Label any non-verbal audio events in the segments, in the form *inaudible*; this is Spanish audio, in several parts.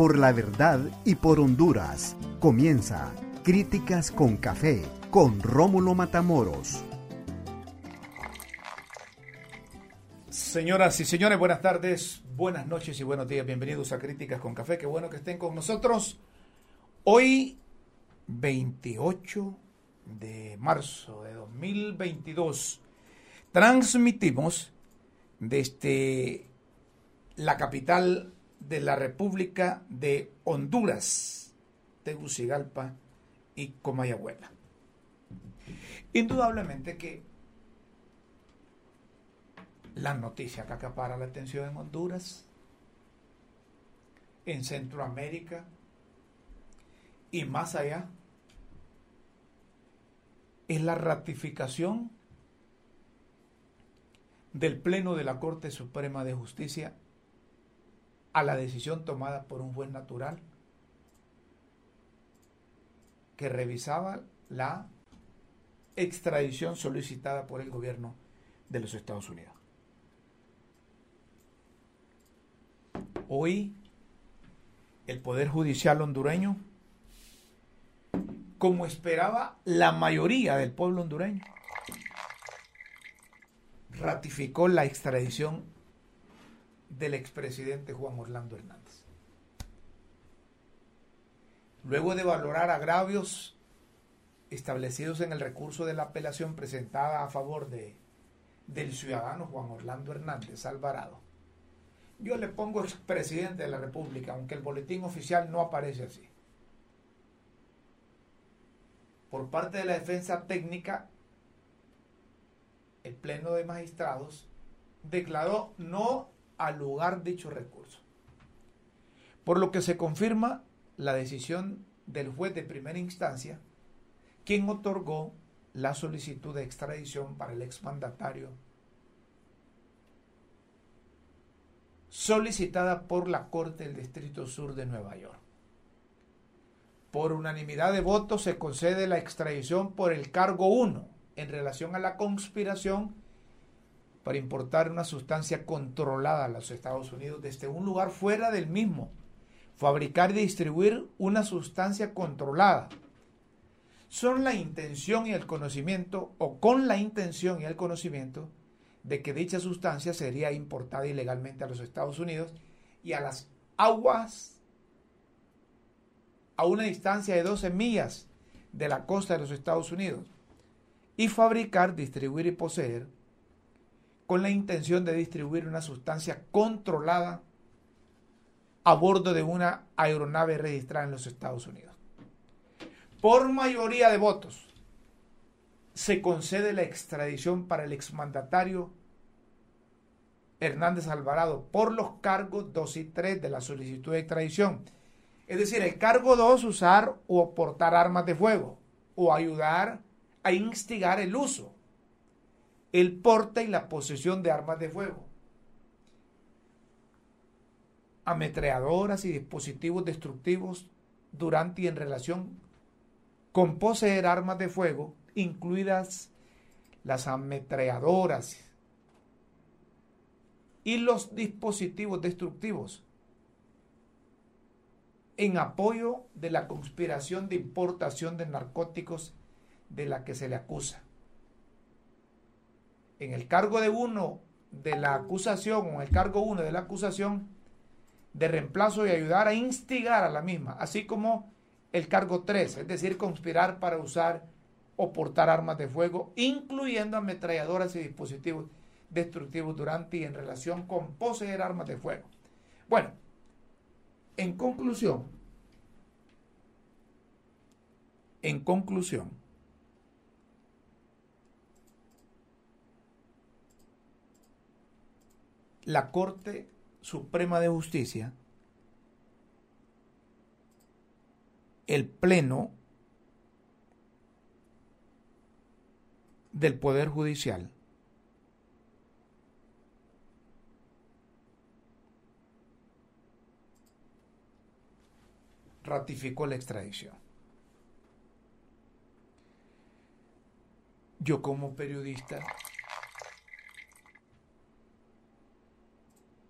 por la verdad y por Honduras. Comienza Críticas con Café con Rómulo Matamoros. Señoras y señores, buenas tardes, buenas noches y buenos días. Bienvenidos a Críticas con Café. Qué bueno que estén con nosotros. Hoy, 28 de marzo de 2022, transmitimos desde la capital de la República de Honduras, Tegucigalpa y Comayagüela. Indudablemente que la noticia que acapara la atención en Honduras, en Centroamérica y más allá, es la ratificación del Pleno de la Corte Suprema de Justicia a la decisión tomada por un juez natural que revisaba la extradición solicitada por el gobierno de los Estados Unidos. Hoy el Poder Judicial hondureño, como esperaba la mayoría del pueblo hondureño, ratificó la extradición del expresidente Juan Orlando Hernández. Luego de valorar agravios establecidos en el recurso de la apelación presentada a favor de, del ciudadano Juan Orlando Hernández Alvarado, yo le pongo expresidente de la República, aunque el boletín oficial no aparece así. Por parte de la defensa técnica, el Pleno de Magistrados declaró no al dicho recurso. Por lo que se confirma la decisión del juez de primera instancia, quien otorgó la solicitud de extradición para el exmandatario solicitada por la Corte del Distrito Sur de Nueva York. Por unanimidad de votos se concede la extradición por el cargo 1 en relación a la conspiración para importar una sustancia controlada a los Estados Unidos desde un lugar fuera del mismo. Fabricar y distribuir una sustancia controlada. Son la intención y el conocimiento, o con la intención y el conocimiento, de que dicha sustancia sería importada ilegalmente a los Estados Unidos y a las aguas a una distancia de 12 millas de la costa de los Estados Unidos. Y fabricar, distribuir y poseer con la intención de distribuir una sustancia controlada a bordo de una aeronave registrada en los Estados Unidos. Por mayoría de votos, se concede la extradición para el exmandatario Hernández Alvarado por los cargos 2 y 3 de la solicitud de extradición. Es decir, el cargo 2, usar o portar armas de fuego o ayudar a instigar el uso el porte y la posesión de armas de fuego, ametralladoras y dispositivos destructivos durante y en relación con poseer armas de fuego, incluidas las ametralladoras y los dispositivos destructivos, en apoyo de la conspiración de importación de narcóticos de la que se le acusa en el cargo de uno de la acusación o en el cargo uno de la acusación de reemplazo y ayudar a instigar a la misma, así como el cargo 3, es decir, conspirar para usar o portar armas de fuego, incluyendo ametralladoras y dispositivos destructivos durante y en relación con poseer armas de fuego. Bueno, en conclusión, en conclusión, la Corte Suprema de Justicia, el Pleno del Poder Judicial, ratificó la extradición. Yo como periodista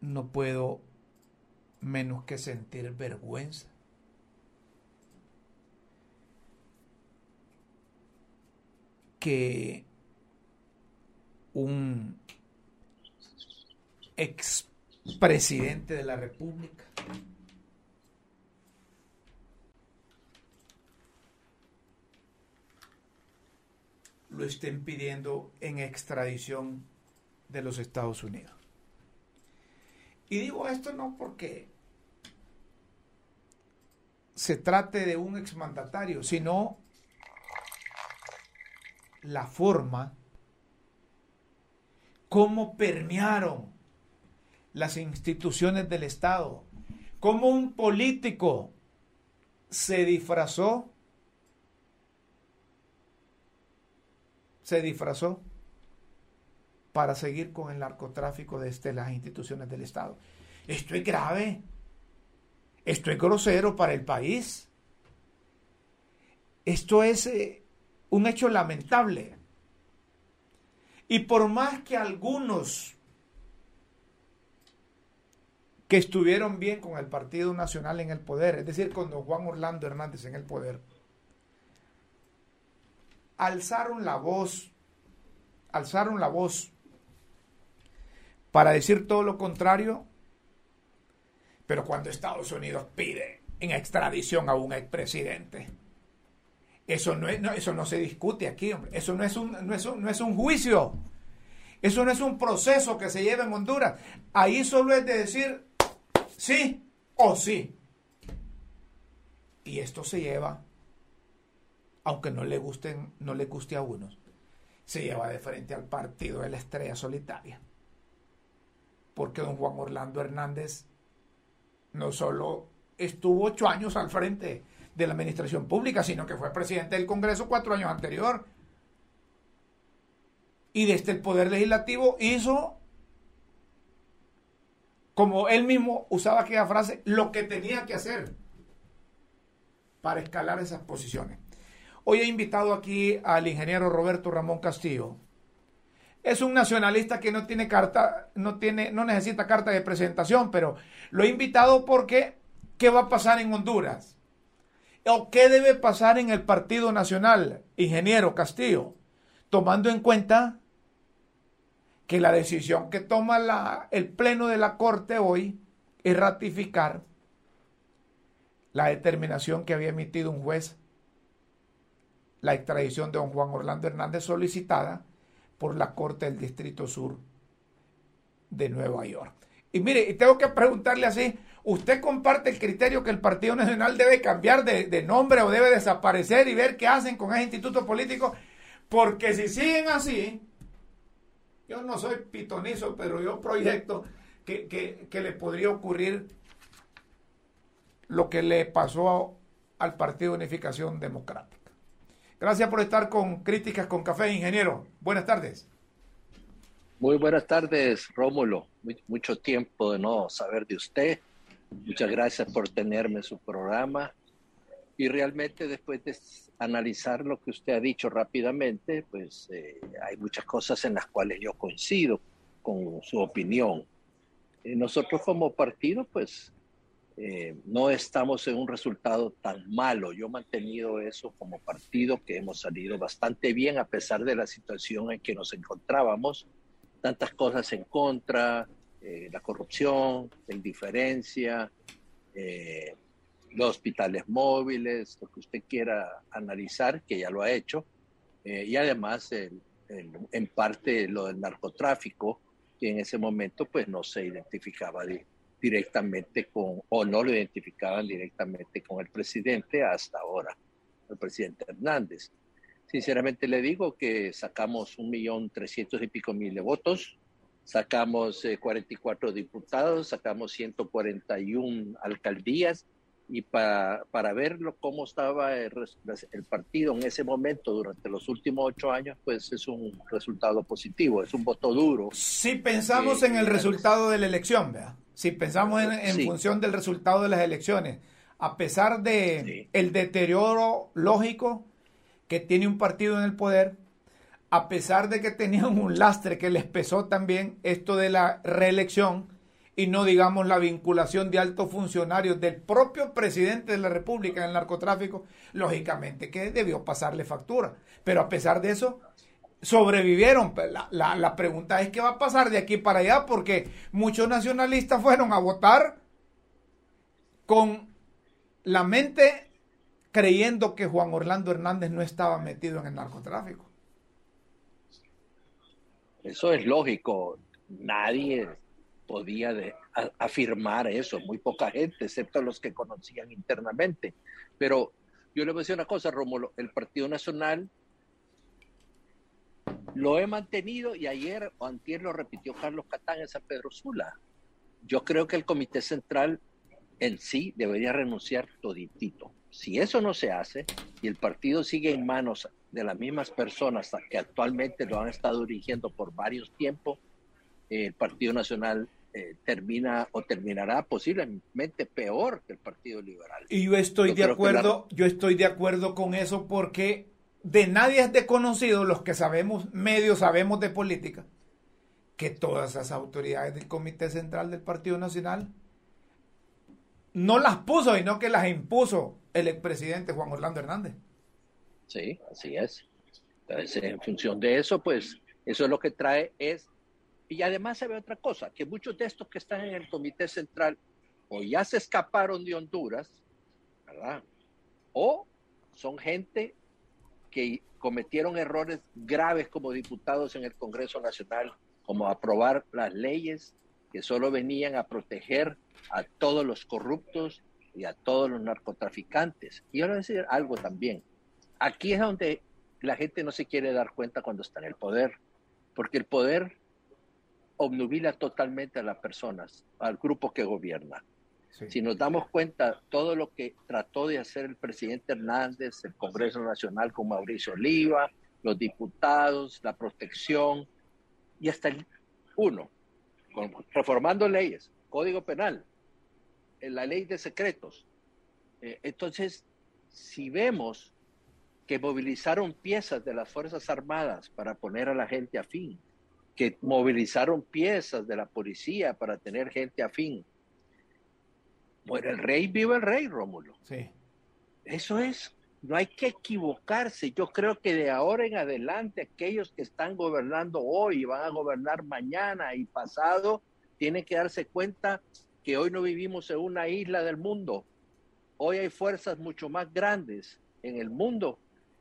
no puedo menos que sentir vergüenza. Que un expresidente de la República lo estén pidiendo en extradición de los Estados Unidos. Y digo esto no porque se trate de un exmandatario, sino la forma cómo permearon las instituciones del Estado, cómo un político se disfrazó, se disfrazó para seguir con el narcotráfico desde las instituciones del Estado. Esto es grave. Esto es grosero para el país. Esto es eh, un hecho lamentable. Y por más que algunos que estuvieron bien con el Partido Nacional en el poder, es decir, con don Juan Orlando Hernández en el poder, alzaron la voz, alzaron la voz para decir todo lo contrario, pero cuando Estados Unidos pide en extradición a un expresidente, eso no, es, eso no se discute aquí, hombre. Eso no es, un, no, es no es un juicio. Eso no es un proceso que se lleva en Honduras. Ahí solo es de decir sí o sí. Y esto se lleva, aunque no le gusten, no le guste a unos, se lleva de frente al partido de la estrella solitaria porque don Juan Orlando Hernández no solo estuvo ocho años al frente de la administración pública, sino que fue presidente del Congreso cuatro años anterior. Y desde el Poder Legislativo hizo, como él mismo usaba aquella frase, lo que tenía que hacer para escalar esas posiciones. Hoy he invitado aquí al ingeniero Roberto Ramón Castillo, es un nacionalista que no tiene carta, no tiene, no necesita carta de presentación, pero lo he invitado porque ¿qué va a pasar en Honduras? ¿O qué debe pasar en el Partido Nacional, ingeniero Castillo? Tomando en cuenta que la decisión que toma la, el Pleno de la Corte hoy es ratificar la determinación que había emitido un juez, la extradición de don Juan Orlando Hernández solicitada por la Corte del Distrito Sur de Nueva York. Y mire, y tengo que preguntarle así, ¿usted comparte el criterio que el Partido Nacional debe cambiar de, nombre o debe desaparecer y ver qué hacen con ese instituto político? Porque si siguen así, yo no soy pitonizo, pero yo proyecto que, que le podría ocurrir lo que le pasó al Partido de Unificación Democrática. Gracias por estar con Críticas con Café, ingeniero. Buenas tardes. Muy buenas tardes, Rómulo. Mucho tiempo de no saber de usted. Muchas gracias por tenerme en su programa. Y realmente después de analizar lo que usted ha dicho rápidamente, pues eh, hay muchas cosas en las cuales yo coincido con su opinión. Eh, nosotros como partido, pues eh, no estamos en un resultado tan malo. Yo he mantenido eso como partido, que hemos salido bastante bien a pesar de la situación en que nos encontrábamos. Tantas cosas en contra, eh, la corrupción, la indiferencia, eh, los hospitales móviles, lo que usted quiera analizar, que ya lo ha hecho, y además en parte lo del narcotráfico, que en ese momento pues no se identificaba de, directamente con, o no lo identificaban directamente con el presidente hasta ahora, el presidente Hernández. Sinceramente le digo que sacamos un millón trescientos y pico mil de votos, sacamos 44 eh, diputados, sacamos 141 alcaldías y para, para verlo cómo estaba el, partido en ese momento durante los últimos ocho años, pues es un resultado positivo, es un voto duro. Si pensamos en el resultado de la elección, vea si pensamos en, función del resultado de las elecciones, a pesar de el deterioro lógico que tiene un partido en el poder, a pesar de que tenían un lastre que les pesó también esto de la reelección, y no digamos la vinculación de altos funcionarios del propio presidente de la República en el narcotráfico, lógicamente que debió pasarle factura. Pero a pesar de eso, sobrevivieron. Pues, la, la, pregunta es qué va a pasar de aquí para allá, porque muchos nacionalistas fueron a votar con la mente creyendo que Juan Orlando Hernández no estaba metido en el narcotráfico. Eso es lógico. Nadie podía afirmar eso, muy poca gente, excepto los que conocían internamente. Pero yo le voy a decir una cosa, Rómulo, el Partido Nacional lo he mantenido y ayer o antier lo repitió Carlos Catán en San Pedro Sula. Yo creo que el Comité Central en sí debería renunciar toditito. Si eso no se hace y el partido sigue en manos de las mismas personas que actualmente lo han estado dirigiendo por varios tiempos, el Partido Nacional eh, termina o terminará posiblemente peor que el Partido Liberal. Y yo estoy de acuerdo, yo estoy de acuerdo con eso porque de nadie es desconocido, los que sabemos, medio sabemos de política, que todas esas autoridades del Comité Central del Partido Nacional no las puso, sino que las impuso el expresidente Juan Orlando Hernández. Sí, así es. Entonces, en función de eso, pues, eso es lo que trae es, y además se ve otra cosa, que muchos de estos que están en el Comité Central o ya se escaparon de Honduras, ¿verdad? O son gente que cometieron errores graves como diputados en el Congreso Nacional, como aprobar las leyes que solo venían a proteger a todos los corruptos y a todos los narcotraficantes. Y ahora decir algo también. Aquí es donde la gente no se quiere dar cuenta cuando está en el poder, porque el poder obnubila totalmente a las personas, al grupo que gobierna. Si nos damos cuenta, todo lo que trató de hacer el presidente Hernández, el Congreso Nacional con Mauricio Oliva, los diputados, la protección, y hasta el uno, reformando leyes, código penal, la ley de secretos. Eh, entonces, si vemos que movilizaron piezas de las Fuerzas Armadas para poner a la gente a fin, que movilizaron piezas de la policía para tener gente a fin, bueno, el rey vive el rey, Rómulo. Sí. Eso es. No hay que equivocarse. Yo creo que de ahora en adelante aquellos que están gobernando hoy y van a gobernar mañana y pasado tienen que darse cuenta que hoy no vivimos en una isla del mundo. Hoy hay fuerzas mucho más grandes en el mundo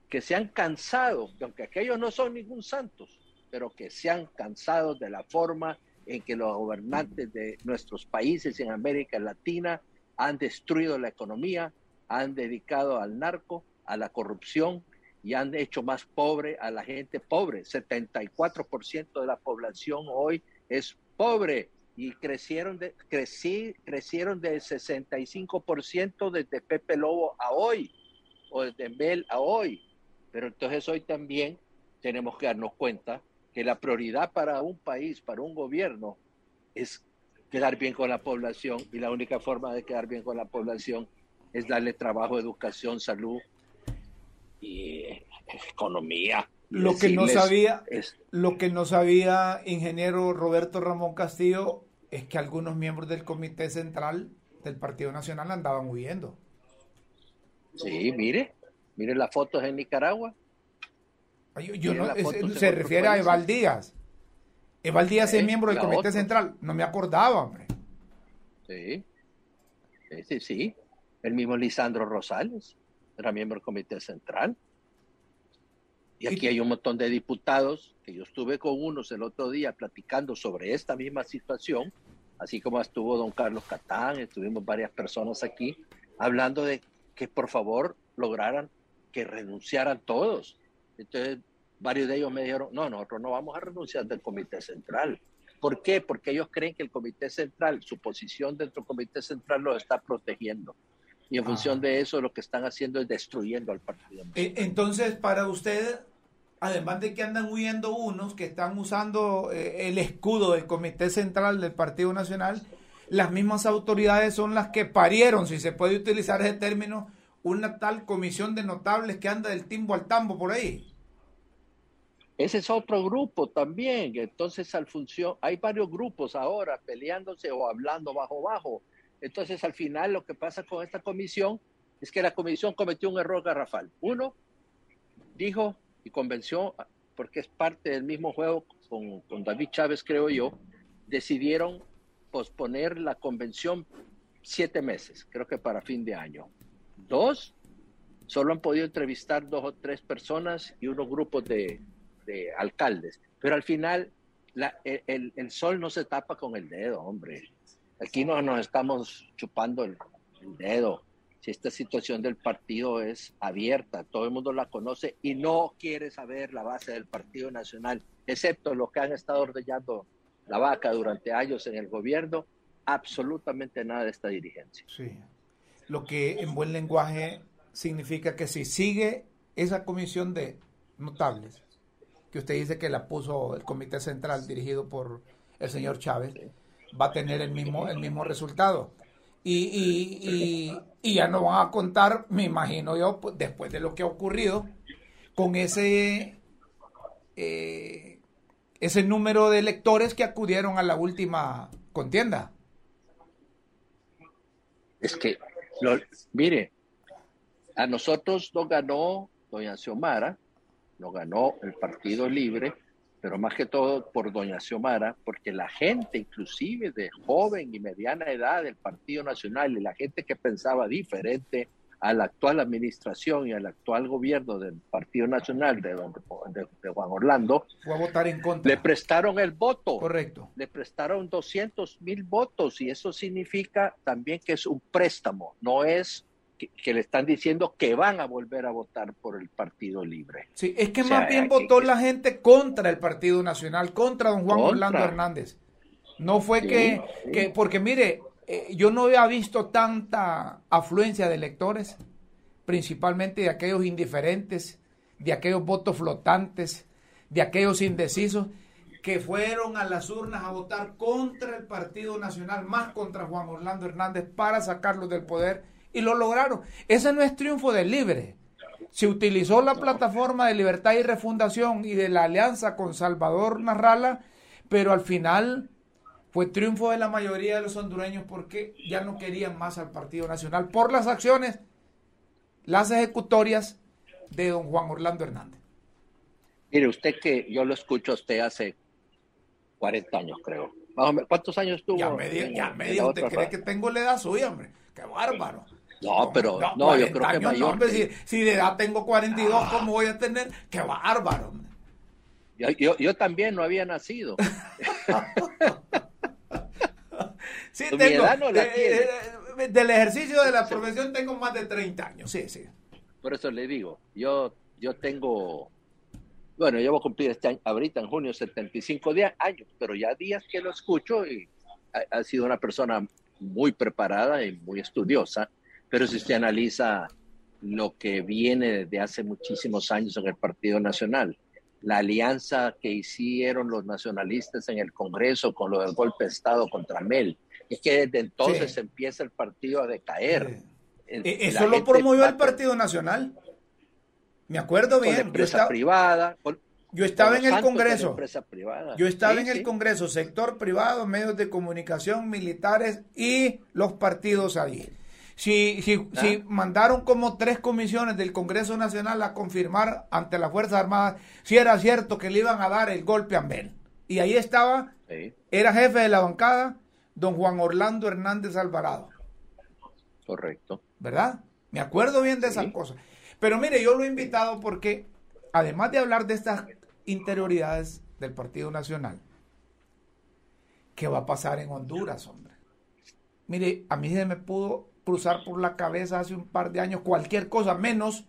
que se han cansado, aunque aquellos no son ningún santos, pero que se han cansado de la forma en que los gobernantes de nuestros países en América Latina han destruido la economía, han dedicado al narco, a la corrupción y han hecho más pobre a la gente pobre. 74% de la población hoy es pobre y crecieron de, crecí, crecieron del 65% desde Pepe Lobo a hoy o desde Mel a hoy. Pero entonces hoy también tenemos que darnos cuenta que la prioridad para un país, para un gobierno, es quedar bien con la población y la única forma de quedar bien con la población es darle trabajo, educación, salud y economía. Lo que no sabía, lo que no sabía ingeniero Roberto Ramón Castillo es que algunos miembros del Comité Central del Partido Nacional andaban huyendo. Sí, mire, mire las fotos en Nicaragua. Yo, no, se refiere a Eval Díaz. Eval Díaz es miembro del Comité Central. No me acordaba, hombre. Sí. Sí, sí, El mismo Lisandro Rosales era miembro del Comité Central. Y aquí hay un montón de diputados, que yo estuve con unos el otro día platicando sobre esta misma situación, así como estuvo don Carlos Catán, estuvimos varias personas aquí, hablando de que por favor lograran que renunciaran todos. Entonces, varios de ellos me dijeron, no, nosotros no vamos a renunciar del Comité Central. ¿Por qué? Porque ellos creen que el Comité Central, su posición dentro del Comité Central los está protegiendo. Y en función ah. de eso lo que están haciendo es destruyendo al partido. E, entonces, para usted, además de que andan huyendo unos que están usando eh, el escudo del Comité Central del Partido Nacional, las mismas autoridades son las que parieron, si se puede utilizar ese término, una tal comisión de notables que anda del timbo al tambo por ahí. ese es otro grupo también. Entonces, al función, hay varios grupos ahora peleándose o hablando bajo bajo. Entonces, al final, lo que pasa con esta comisión es que la comisión cometió un error garrafal. Uno dijo y convenció, porque es parte del mismo juego con, con David Chávez, creo yo, decidieron posponer la convención siete meses, creo que para fin de año. Dos, solo han podido entrevistar dos o tres personas y unos grupos de, alcaldes. Pero al final, el, sol no se tapa con el dedo, hombre. Aquí no nos estamos chupando el, dedo. Si esta situación del partido es abierta, todo el mundo la conoce y no quiere saber la base del Partido Nacional, excepto los que han estado ordeñando la vaca durante años en el gobierno, absolutamente nada de esta dirigencia. Sí. Lo que en buen lenguaje significa que si sigue esa comisión de notables, que usted dice que la puso el Comité Central dirigido por el señor Chávez, va a tener el mismo, el mismo resultado. Y, ya no van a contar, me imagino yo, pues, después de lo que ha ocurrido, con ese, eh, ese número de electores que acudieron a la última contienda. Es que, mire, a nosotros nos ganó doña Xiomara, nos ganó el Partido Libre, pero más que todo por doña Xiomara, porque la gente, inclusive de joven y mediana edad del Partido Nacional y la gente que pensaba diferente a la actual administración y al actual gobierno del Partido Nacional de, de, Juan Orlando, Fue a votar en contra. le prestaron el voto. Correcto. Le prestaron 200 mil votos y eso significa también que es un préstamo, no es que, le están diciendo que van a volver a votar por el Partido Libre. Sí, es que más bien votó la gente contra el Partido Nacional, contra don Juan Orlando Hernández. No fue que, que, porque mire, eh, yo no había visto tanta afluencia de electores, principalmente de aquellos indiferentes, de aquellos votos flotantes, de aquellos indecisos, que fueron a las urnas a votar contra el Partido Nacional, más contra Juan Orlando Hernández, para sacarlo del poder y lo lograron. Ese no es triunfo del libre. Se utilizó la plataforma de libertad y refundación y de la alianza con Salvador Narrala, pero al final fue triunfo de la mayoría de los hondureños porque ya no querían más al Partido Nacional por las acciones, las ejecutorias de don Juan Orlando Hernández. Mire, usted que yo lo escucho a usted hace 40 años, creo. ¿Cuántos años tuvo? Ya me, ya me ¿usted cree que tengo la edad suya, hombre? ¡Qué bárbaro! No, pero no, yo creo que mayor. si, de edad tengo 42, ah. ¿cómo voy a tener? ¡Qué bárbaro! Yo, yo, también no había nacido. *laughs* sí, tengo, eh, eh, del ejercicio de la profesión tengo más de 30 años, sí, sí. Por eso le digo, yo, yo tengo, bueno, yo voy a cumplir este año, ahorita en junio 75 días, años, pero ya días que lo escucho y ha sido una persona muy preparada y muy estudiosa pero si usted analiza lo que viene desde hace muchísimos años en el Partido Nacional, la alianza que hicieron los nacionalistas en el Congreso con lo del golpe de Estado contra Mel, es que desde entonces empieza el partido a decaer. Eso lo promovió el Partido Nacional. Me acuerdo bien. empresa privada. yo estaba en el Congreso. Yo estaba en el Congreso, sector privado, medios de comunicación, militares y los partidos ahí. Si, si, si mandaron como tres comisiones del Congreso Nacional a confirmar ante las Fuerzas Armadas si era cierto que le iban a dar el golpe a Mel. Y ahí estaba, era jefe de la bancada, don Juan Orlando Hernández Alvarado. Correcto. ¿Verdad? Me acuerdo bien de esas cosas. Pero mire, yo lo he invitado porque, además de hablar de estas interioridades del Partido Nacional, ¿qué va a pasar en Honduras, hombre? Mire, a mí se me pudo cruzar por la cabeza hace un par de años cualquier cosa, menos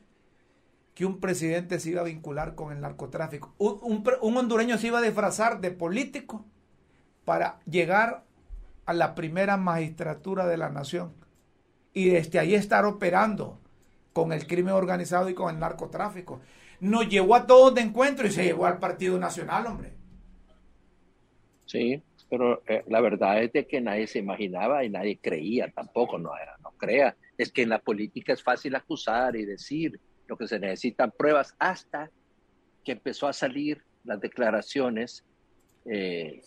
que un presidente se iba a vincular con el narcotráfico. Un, hondureño se iba a disfrazar de político para llegar a la primera magistratura de la nación y desde ahí estar operando con el crimen organizado y con el narcotráfico. Nos llevó a todos de encuentro y se llevó al Partido Nacional, hombre. Sí, pero eh, la verdad es que nadie se imaginaba y nadie creía tampoco, no, no crea. Es que en la política es fácil acusar y decir lo que se necesitan pruebas hasta que empezó a salir las declaraciones eh,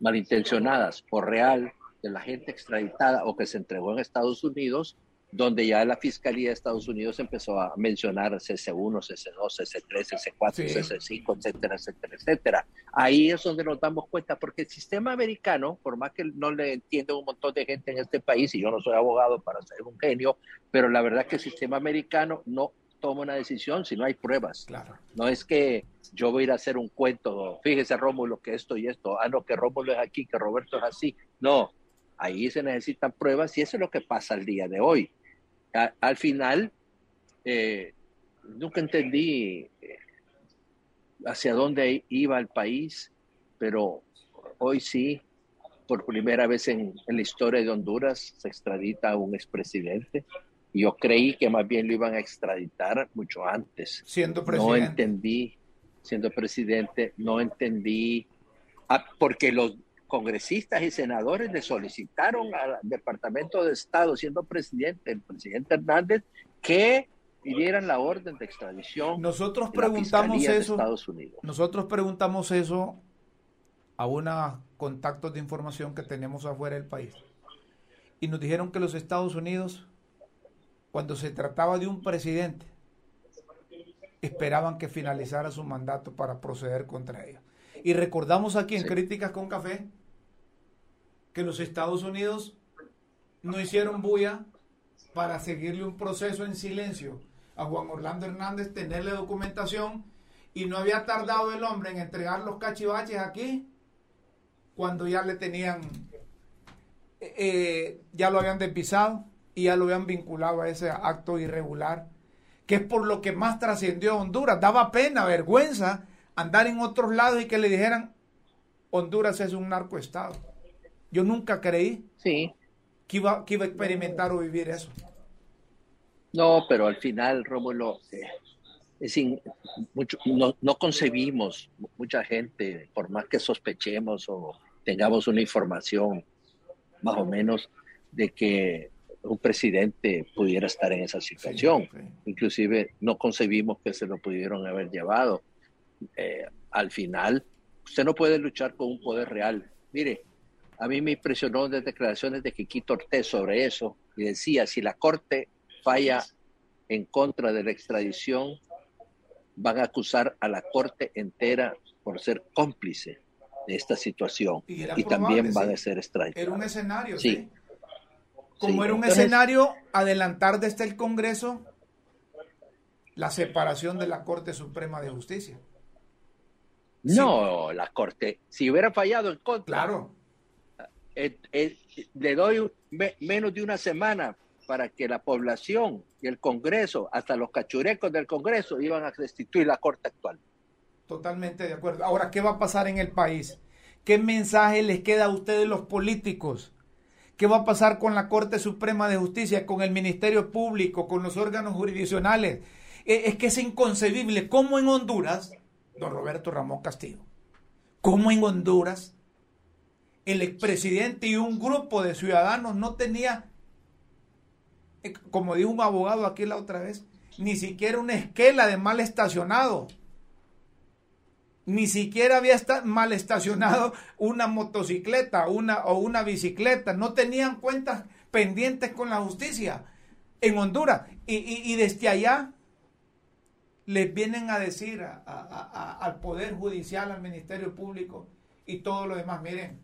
malintencionadas o real de la gente extraditada o que se entregó en Estados Unidos, donde ya la Fiscalía de Estados Unidos empezó a mencionar CC1, CC2, CC3, CC4, CC5, etcétera, etcétera, etcétera. Ahí es donde nos damos cuenta, porque el sistema americano, por más que no le entienda un montón de gente en este país, y yo no soy abogado para ser un genio, pero la verdad que el sistema americano no toma una decisión si no hay pruebas. Claro. No es que yo voy a ir a hacer un cuento, fíjese Rómulo que esto y esto, ah no, que Rómulo es aquí, que Roberto es así. No, ahí se necesitan pruebas y eso es lo que pasa al día de hoy. al final, eh, nunca entendí eh, hacia dónde iba el país, pero hoy sí, por primera vez en, en la historia de Honduras, se extradita a un expresidente yo creí que más bien lo iban a extraditar mucho antes. Siendo presidente. No entendí, siendo presidente, no entendí, ah, porque los congresistas y senadores le solicitaron al Departamento de Estado, siendo presidente, el presidente Hernández, que pidieran la orden de extradición. Nosotros preguntamos eso. Estados Unidos. Nosotros preguntamos eso a unos contactos de información que tenemos afuera del país. Y nos dijeron que los Estados Unidos cuando se trataba de un presidente, esperaban que finalizara su mandato para proceder contra ellos. Y recordamos aquí en Críticas con Café que los Estados Unidos no hicieron bulla para seguirle un proceso en silencio a Juan Orlando Hernández, tenerle documentación y no había tardado el hombre en entregar los cachivaches aquí cuando ya le tenían, eh, eh, ya lo habían despisado y ya lo habían vinculado a ese acto irregular, que es por lo que más trascendió Honduras. Daba pena, vergüenza andar en otros lados y que le dijeran, Honduras es un narcoestado. Yo nunca creí sí. que, iba, que iba a experimentar o vivir eso. No, pero al final, Rómulo, eh, mucho, no, no concebimos, mucha gente, por más que sospechemos o tengamos una información más o menos de que un presidente pudiera estar en esa situación. Inclusive no concebimos que se lo pudieron haber llevado. Eh, al final, usted no puede luchar con un poder real. Mire, a mí me impresionó las declaraciones de Quiquito Ortez sobre eso y decía, si la Corte falla en contra de la extradición, van a acusar a la Corte entera por ser cómplice de esta situación y, también van a ser extraditados. Era un escenario, sí como era un escenario, adelantar desde el Congreso la separación de la Corte Suprema de Justicia. No, la Corte, si hubiera fallado en contra. Claro. Eh, eh, le doy menos de una semana para que la población y el Congreso, hasta los cachurecos del Congreso, iban a restituir la Corte actual. Totalmente de acuerdo. Ahora, ¿qué va a pasar en el país? ¿Qué mensaje les queda a ustedes los políticos? ¿Qué va a pasar con la Corte Suprema de Justicia, con el Ministerio Público, con los órganos jurisdiccionales? Eh, es que es inconcebible cómo en Honduras, don Roberto Ramón Castillo, cómo en Honduras el expresidente y un grupo de ciudadanos no tenía, eh, como dijo un abogado aquí la otra vez, ni siquiera una esquela de mal estacionado ni siquiera había mal estacionado una motocicleta una, o una bicicleta, no tenían cuentas pendientes con la justicia en Honduras. Y, desde allá les vienen a decir al Poder Judicial, al Ministerio Público y todo lo demás, miren,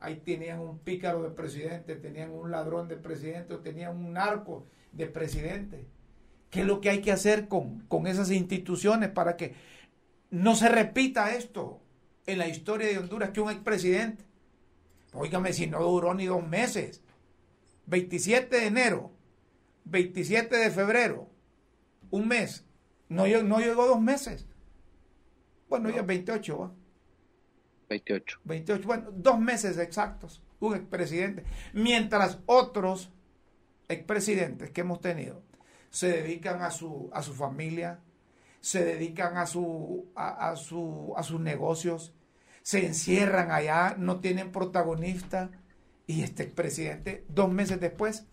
ahí tenían un pícaro de presidente, tenían un ladrón de presidente, tenían un narco de presidente. ¿Qué es lo que hay que hacer con, con esas instituciones para que no se repita esto en la historia de Honduras que un expresidente, oígame si no duró ni dos meses, 27 de enero, 27 de febrero, un mes, no, no llegó dos meses. Bueno, ya 28, ¿va? 28. 28, bueno, dos meses exactos, un expresidente. Mientras otros expresidentes que hemos tenido se dedican a su, a su familia, se dedican a, su, a, su, a sus negocios, se encierran allá, no tienen protagonista y este presidente dos meses después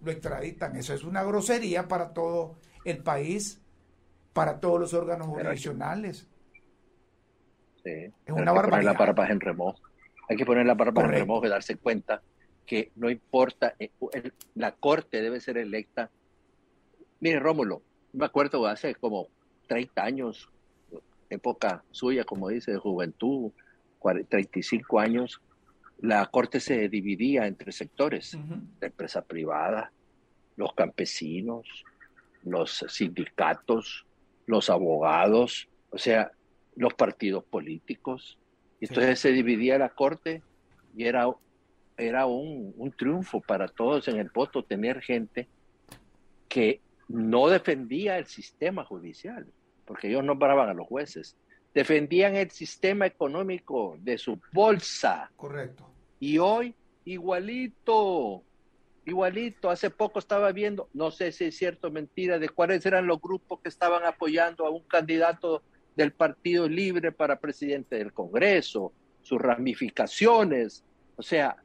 lo extraditan. Eso es una grosería para todo el país, para todos los órganos jurisdiccionales. Sí. Es una hay que poner barbaridad. las barbas en remojo. Hay que poner las barbas en remojo y darse cuenta que no importa, eh, la corte debe ser electa. Mire, Rómulo, me acuerdo hace como 30 años, época suya, como dice, de juventud, 40, 35 años, la corte se dividía entre sectores, la empresa privada, los campesinos, los sindicatos, los abogados, o sea, los partidos políticos. Y Sí. Entonces se dividía la corte y era, era un, un triunfo para todos en el voto tener gente que no defendía el sistema judicial, porque ellos nombraban a los jueces, defendían el sistema económico de su bolsa. Correcto. Y hoy, igualito, igualito. Hace poco estaba viendo, no sé si es cierto o mentira, de cuáles eran los grupos que estaban apoyando a un candidato del Partido Libre para presidente del Congreso, sus ramificaciones. O sea,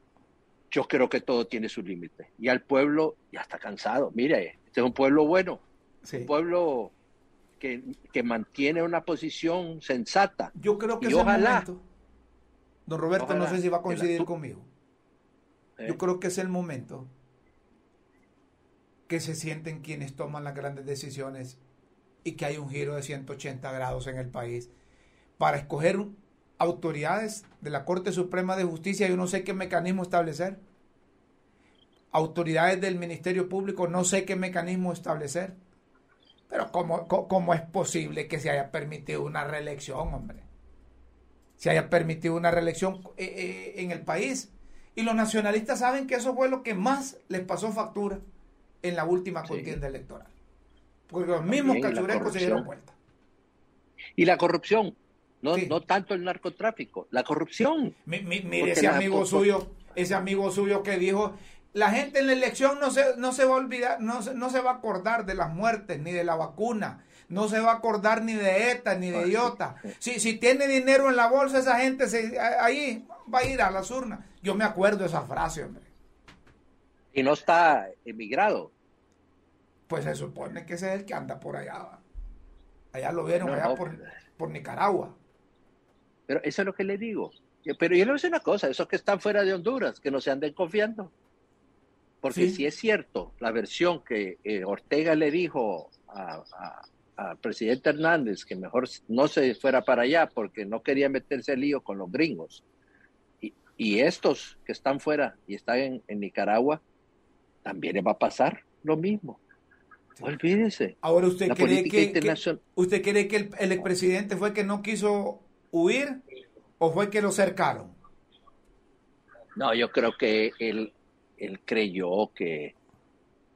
yo creo que todo tiene su límite. Y al pueblo ya está cansado. Mire, este es un pueblo bueno, Sí. un pueblo que, que mantiene una posición sensata. Yo creo que Y es el momento. Don Roberto, no sé si va a la- coincidir conmigo. ¿eh? Yo creo que es el momento que se sienten quienes toman las grandes decisiones y que hay un giro de 180 grados en el país para escoger autoridades de la Corte Suprema de Justicia. Yo no sé qué mecanismo establecer. Autoridades del Ministerio Público, no sé qué mecanismo establecer. Pero ¿cómo, cómo, es posible que se haya permitido una reelección, hombre? Se haya permitido una reelección eh, eh, en el país. Y los nacionalistas saben que eso fue lo que más les pasó factura en la última Sí. contienda electoral. Porque los mismos cachurecos se dieron vuelta. Y la corrupción, no, Sí. no tanto el narcotráfico, la corrupción. Mi- mi- mire ese amigo suyo, ese amigo suyo que dijo, la gente en la elección no se, no se va a olvidar, no se, no se va a acordar de las muertes, ni de la vacuna, no se va a acordar ni de ETA, ni de IOTA. Si, si tiene dinero en la bolsa, esa gente se, ahí va a ir a las urnas. Yo me acuerdo de esa frase, hombre. Y no está emigrado. Pues se supone que ese es el que anda por allá. va. Allá lo vieron, No, allá no. por, por Nicaragua. Pero eso es lo que le digo. Pero yo le voy a decir una cosa, esos que están fuera de Honduras, que no se anden confiando. Porque Sí. si es cierto la versión que eh, Ortega le dijo al presidente Hernández que mejor no se fuera para allá porque no quería meterse en lío con los gringos. Y, y estos que están fuera y están en, en Nicaragua, también les va a pasar lo mismo. Sí. Olvídese. Ahora usted La cree que, usted cree que el, el expresidente fue que no quiso huir o fue que lo cercaron. No, yo creo que él, él creyó que,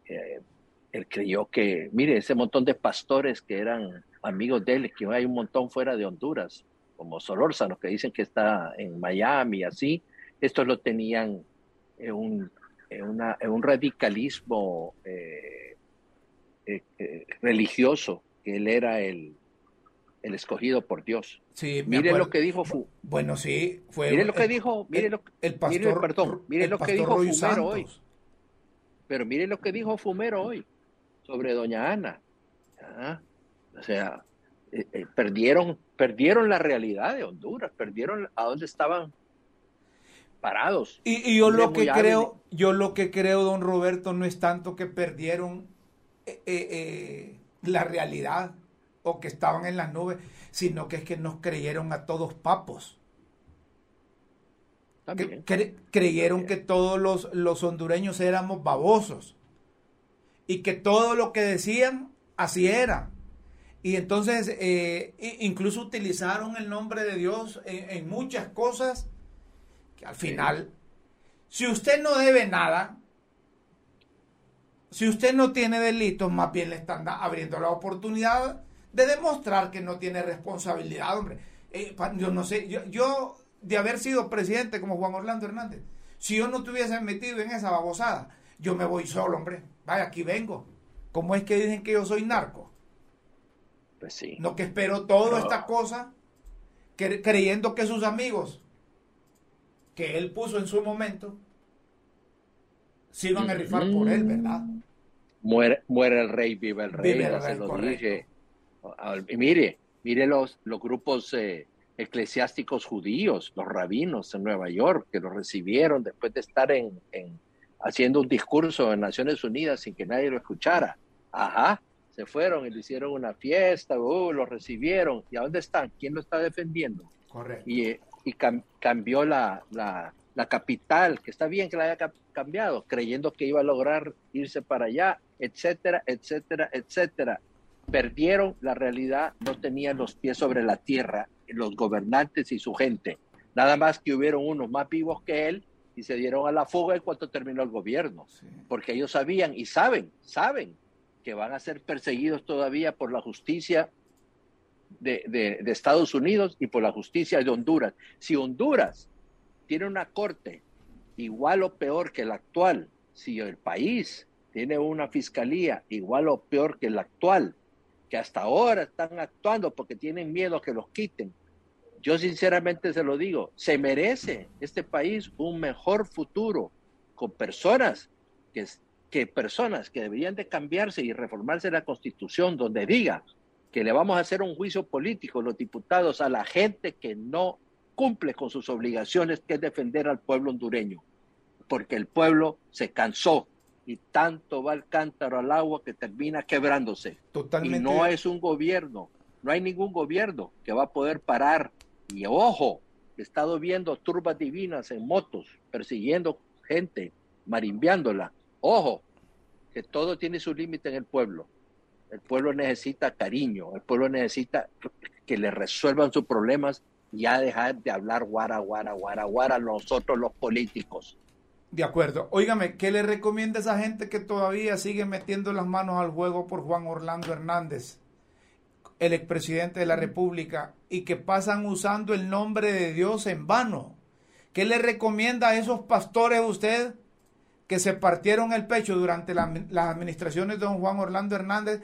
eh, él creyó que, mire, ese montón de pastores que eran amigos de él, que hay un montón fuera de Honduras, como Solórzano, que dicen que está en Miami, así, estos lo tenían en un, en un radicalismo eh, eh, religioso, que él era el, el escogido por Dios. Sí, Mire lo que dijo Fu, Bueno, sí, fue mire lo que el- dijo, mire el, lo, el pastor, mire, perdón, mire el lo que dijo Roy Fumero hoy. Pero mire lo que dijo Fumero hoy sobre doña Ana. Ah, O sea, eh, eh, perdieron, perdieron la realidad de Honduras, perdieron a dónde estaban parados. Y, y yo lo que hábil. creo, yo lo que creo, don Roberto, no es tanto que perdieron eh, la realidad o que estaban en las nubes, sino que es que nos creyeron a todos papos. También. creyeron También. que todos los, los hondureños éramos babosos y que todo lo que decían así era. Y entonces eh, incluso utilizaron el nombre de Dios en, en muchas cosas que al final, si usted no debe nada, si usted no tiene delitos, más bien le están abriendo la oportunidad de demostrar que no tiene responsabilidad, hombre. Eh, yo no sé, yo, yo de haber sido presidente como Juan Orlando Hernández, si yo no tuviese metido en esa babosada, yo me voy solo, hombre. Vaya, aquí vengo. ¿Cómo es que dicen que yo soy narco? Pues sí. No que espero toda No. esta cosa cre- creyendo que sus amigos que él puso en su momento se iban a rifar por él, ¿verdad? Muere, muere el rey, vive el rey, Vive el se rey, lo correcto. dije. Ah, Y mire, mire los, los grupos eh, eclesiásticos judíos, los rabinos en Nueva York, que lo recibieron después de estar en, haciendo un discurso en Naciones Unidas sin que nadie lo escuchara. Ajá, se fueron y le hicieron una fiesta, uh, lo recibieron. ¿Y a dónde están? ¿Quién lo está defendiendo? Correcto. Y, y cambió la, la, la, capital, que está bien que la haya cambiado, creyendo que iba a lograr irse para allá, etcétera, etcétera, etcétera. Perdieron la realidad, no tenían los pies sobre la tierra los gobernantes y su gente. Nada más que hubieron unos más vivos que él y se dieron a la fuga en cuanto terminó el gobierno. Porque ellos sabían y saben, saben que van a ser perseguidos todavía por la justicia de, de, Estados Unidos y por la justicia de Honduras. Si Honduras tiene una corte igual o peor que la actual, si el país tiene una fiscalía igual o peor que la actual, que hasta ahora están actuando porque tienen miedo que los quiten, yo sinceramente se lo digo, se merece este país un mejor futuro con personas que, que personas que deberían de cambiarse y reformarse la constitución donde diga que le vamos a hacer un juicio político los diputados a la gente que no cumple con sus obligaciones, que es defender al pueblo hondureño, porque el pueblo se cansó y tanto va el cántaro al agua que termina quebrándose. Totalmente. Y no es un gobierno, no hay ningún gobierno que va a poder parar y ojo, he estado viendo turbas divinas en motos, persiguiendo gente, marimbiándola. Ojo, que todo tiene su límite en el pueblo. El pueblo necesita cariño, el pueblo necesita que le resuelvan sus problemas y ya dejar de hablar guara, guara, guara, guara nosotros los políticos. De acuerdo. Óigame, ¿qué le recomienda a esa gente que todavía sigue metiendo las manos al juego por Juan Orlando Hernández? el expresidente de la República y que pasan usando el nombre de Dios en vano. ¿Qué le recomienda a esos pastores usted que se partieron el pecho durante las administraciones de don Juan Orlando Hernández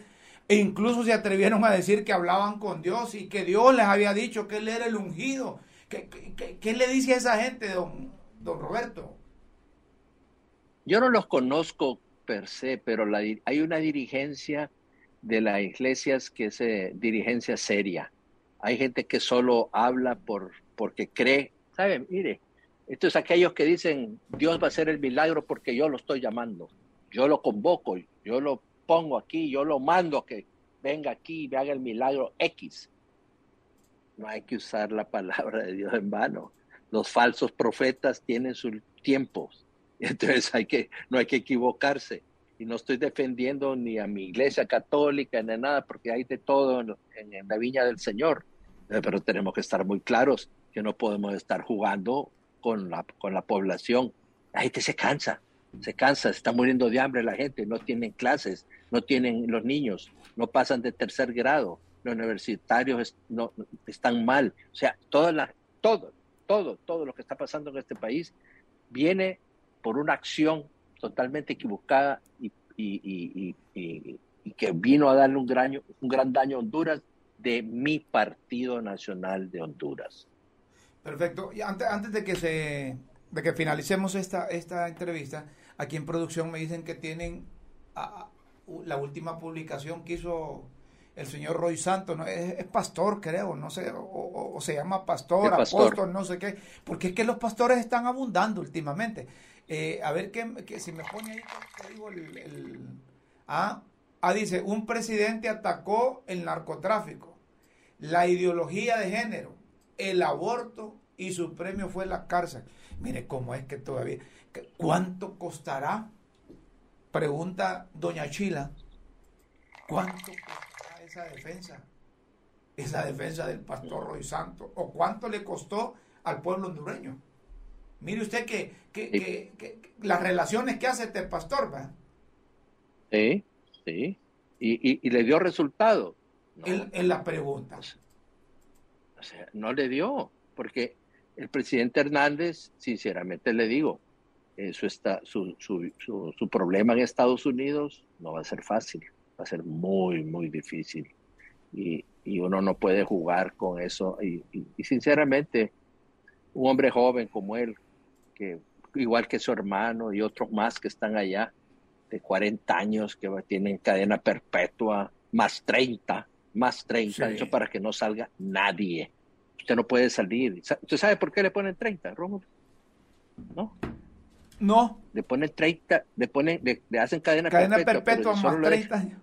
e incluso se atrevieron a decir que hablaban con Dios y que Dios les había dicho que él era el ungido? ¿Qué, qué, le dice a esa gente, don, don Roberto? Yo no los conozco per se, pero la, hay una dirigencia de las iglesias que es eh, dirigencia seria. Hay gente que solo habla por, porque cree. ¿Saben? Mire, esto es aquellos que dicen, Dios va a hacer el milagro porque yo lo estoy llamando. Yo lo convoco, yo lo pongo aquí, yo lo mando a que venga aquí y me haga el milagro X. No hay que usar la palabra de Dios en vano. Los falsos profetas tienen sus tiempos. *laughs* Entonces hay que, no hay que equivocarse y no estoy defendiendo ni a mi iglesia católica ni nada, porque hay de todo en, la viña del Señor. Eh, pero tenemos que estar muy claros que no podemos estar jugando con la, con la población. La gente se cansa, se cansa, se está muriendo de hambre la gente, no tienen clases, no tienen los niños, no pasan de tercer grado, los universitarios están mal. O sea, toda la, todo, todo, todo lo que está pasando en este país viene por una acción totalmente equivocada y, que vino a darle un gran, un gran daño a Honduras de mi Partido Nacional de Honduras. Perfecto. Y antes, antes de que se de que finalicemos esta, esta entrevista, aquí en producción me dicen que tienen la última publicación que hizo el señor Roy Santos, ¿no? es, pastor, creo, no sé, o, se llama pastor, apóstol, no sé qué, porque es que los pastores están abundando últimamente. Eh, a ver qué, si me pone ahí, ah, ah, dice, un presidente atacó el narcotráfico, la ideología de género, el aborto y su premio fue la cárcel. Mire cómo es que todavía, ¿cuánto costará? Pregunta doña Chila, ¿cuánto costará esa defensa? Esa defensa del pastor Roy Santos, o cuánto le costó al pueblo hondureño. Mire usted que, que, las relaciones que hace este pastor, ¿va? Sí, sí. Y, le dio resultado. en, la pregunta. O sea, no le dio, porque el presidente Hernández, sinceramente le digo, eso está, su, su, su, problema en Estados Unidos no va a ser fácil, va a ser muy, muy difícil. Y, y uno no puede jugar con eso. y, y sinceramente, un hombre joven como él, que igual que su hermano y otros más que están allá, de 40 años, que tienen cadena perpetua, más 30, más 30, eso para que no salga nadie, Usted no puede salir. ¿Usted sabe por qué le ponen 30, Rómulo? ¿No? No. Le ponen 30, le ponen, le, hacen cadena, cadena perpetua. perpetua más 30 años.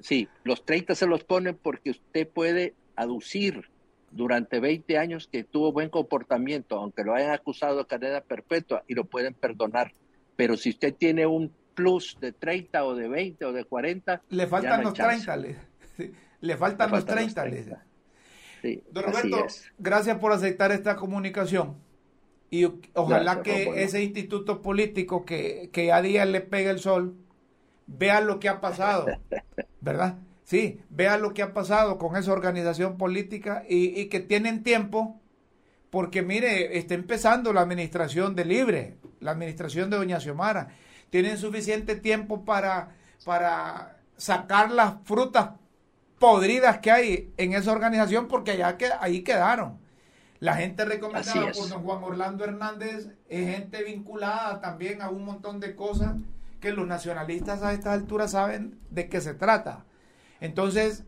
Sí, los 30 se los ponen porque usted puede aducir durante 20 años que tuvo buen comportamiento, aunque lo hayan acusado de cadena perpetua y lo pueden perdonar. Pero si usted tiene un plus de 30 o de 20 o de 40, le faltan los 30, le, faltan los 30. Don Roberto, gracias por aceptar esta comunicación y ojalá que ese instituto político que, que a día le pega el sol vea lo que ha pasado, *laughs* ¿verdad? Sí, vea lo que ha pasado con esa organización política y, que tienen tiempo, porque mire, está empezando la administración de Libre, la administración de Doña Xiomara. Tienen suficiente tiempo para, para sacar las frutas podridas que hay en esa organización, porque ya que, ahí quedaron. La gente recomendada por don Juan Orlando Hernández es gente vinculada también a un montón de cosas que los nacionalistas a esta altura saben de qué se trata. Entonces,